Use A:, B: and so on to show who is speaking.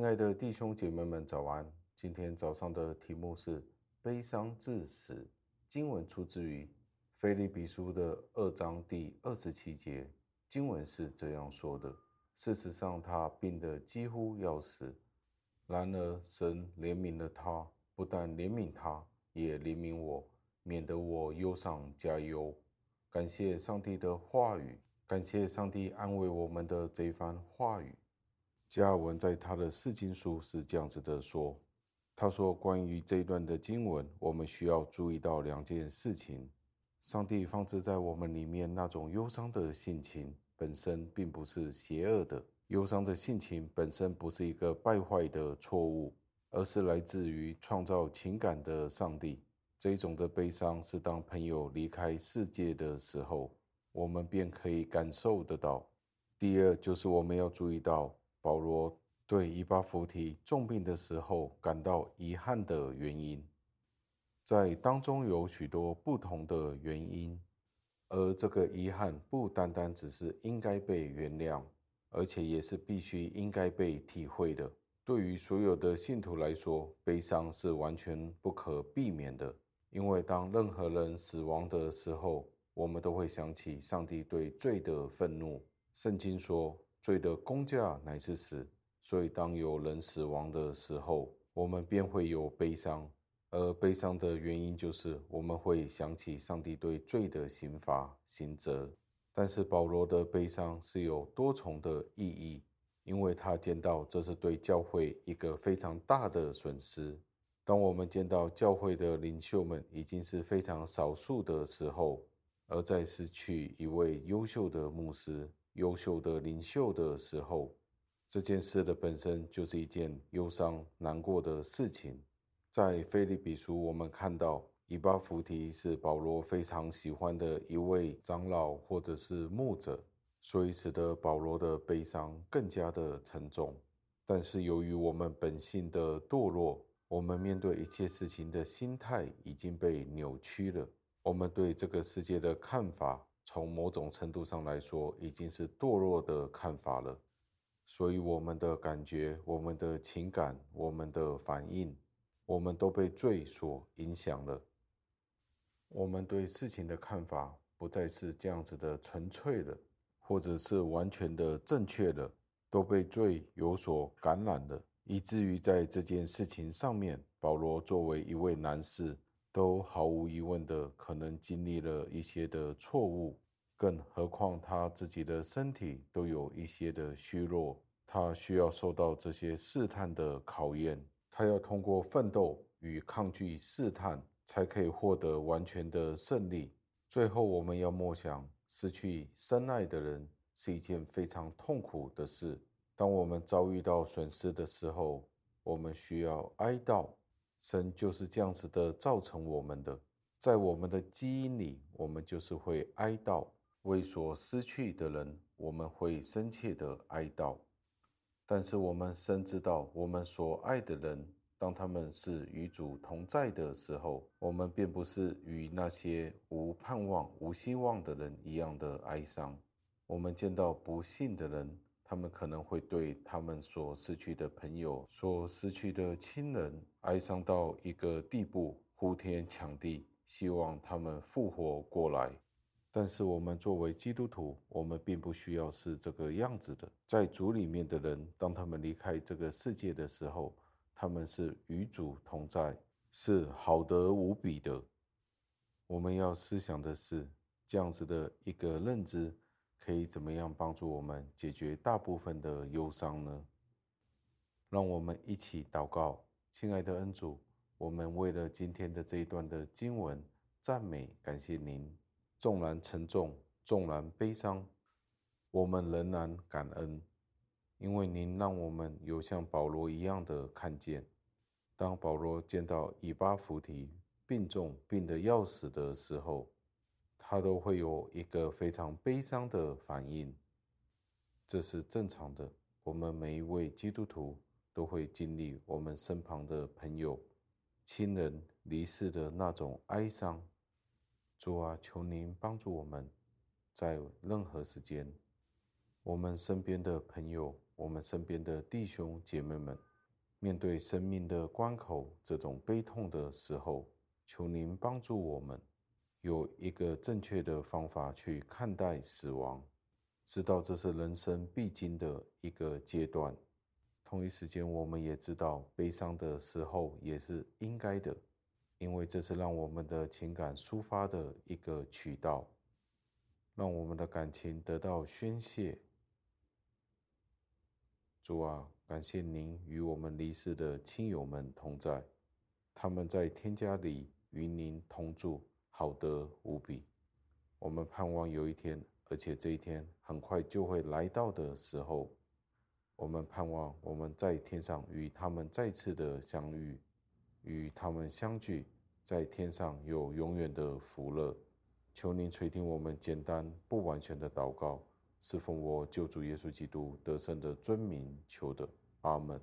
A: 亲爱的弟兄姐妹们，早安！今天早上的题目是悲伤致死。经文出自于腓立比书的二章第二十七节。经文是这样说的：事实上，他病得几乎要死，然而神怜悯了他，不但怜悯他，也怜悯我，免得我忧上加忧。感谢上帝的话语，感谢上帝安慰我们的这番话语。加尔文在他的释经书是这样子的说：“他说，关于这一段的经文，我们需要注意到两件事情。上帝放置在我们里面那种忧伤的性情本身并不是邪恶的，忧伤的性情本身不是一个败坏的错误，而是来自于创造情感的上帝。这一种的悲伤是当朋友离开世界的时候，我们便可以感受得到。第二，就是我们要注意到。”保罗对伊巴弗提重病的时候感到遗憾的原因，在当中有许多不同的原因，而这个遗憾不单单只是应该被原谅，而且也是必须应该被体会的。对于所有的信徒来说，悲伤是完全不可避免的，因为当任何人死亡的时候，我们都会想起上帝对罪的愤怒。圣经说。罪的工价乃是死，所以当有人死亡的时候，我们便会有悲伤。而悲伤的原因就是我们会想起上帝对罪的刑罚、刑责。但是保罗的悲伤是有多重的意义，因为他见到这是对教会一个非常大的损失。当我们见到教会的领袖们已经是非常少数的时候，而在失去一位优秀的牧师。优秀的领袖的时候，这件事的本身就是一件忧伤难过的事情。在腓立比书，我们看到以巴弗提是保罗非常喜欢的一位长老或者是牧者，所以使得保罗的悲伤更加的沉重。但是由于我们本性的堕落，我们面对一切事情的心态已经被扭曲了。我们对这个世界的看法。从某种程度上来说，已经是堕落的看法了。所以，我们的感觉、我们的情感、我们的反应，我们都被罪所影响了。我们对事情的看法不再是这样子的纯粹了，或者是完全的正确了，都被罪有所感染了，以至于在这件事情上面，保罗作为一位男士。都毫无疑问的可能经历了一些的错误，更何况他自己的身体都有一些的虚弱，他需要受到这些试探的考验，他要通过奋斗与抗拒试探，才可以获得完全的胜利。最后，我们要默想，失去深爱的人是一件非常痛苦的事。当我们遭遇到损失的时候，我们需要哀悼。神就是这样子的造成我们的，在我们的基因里，我们就是会哀悼，为所失去的人，我们会深切的哀悼。但是我们深知道，我们所爱的人，当他们是与主同在的时候，我们并不是与那些无盼望、无希望的人一样的哀伤。我们见到不幸的人。他们可能会对他们所失去的朋友、所失去的亲人哀伤到一个地步，呼天抢地，希望他们复活过来。但是我们作为基督徒，我们并不需要是这个样子的。在主里面的人，当他们离开这个世界的时候，他们是与主同在，是好得无比的。我们要思想的是这样子的一个认知。可以怎么样帮助我们解决大部分的忧伤呢？让我们一起祷告，亲爱的恩主，我们为了今天的这一段的经文赞美感谢您。纵然沉重，纵然悲伤，我们仍然感恩，因为您让我们有像保罗一样的看见。当保罗见到以巴弗提病重、病得要死的时候，他都会有一个非常悲伤的反应，这是正常的。我们每一位基督徒都会经历我们身旁的朋友、亲人离世的那种哀伤。主啊，求您帮助我们，在任何时间，我们身边的朋友、我们身边的弟兄姐妹们面对生命的关口，这种悲痛的时候，求您帮助我们，有一个正确的方法去看待死亡，知道这是人生必经的一个阶段。同一时间，我们也知道悲伤的时候也是应该的，因为这是让我们的情感抒发的一个渠道，让我们的感情得到宣泄。主啊，感谢您与我们离世的亲友们同在，他们在天家里与您同住，好的无比。我们盼望有一天，而且这一天很快就会来到的时候，我们盼望我们在天上与他们再次的相遇，与他们相聚，在天上有永远的福乐。求您垂听我们简单不完全的祷告。是奉我救主耶稣基督得胜的尊名求的，阿门。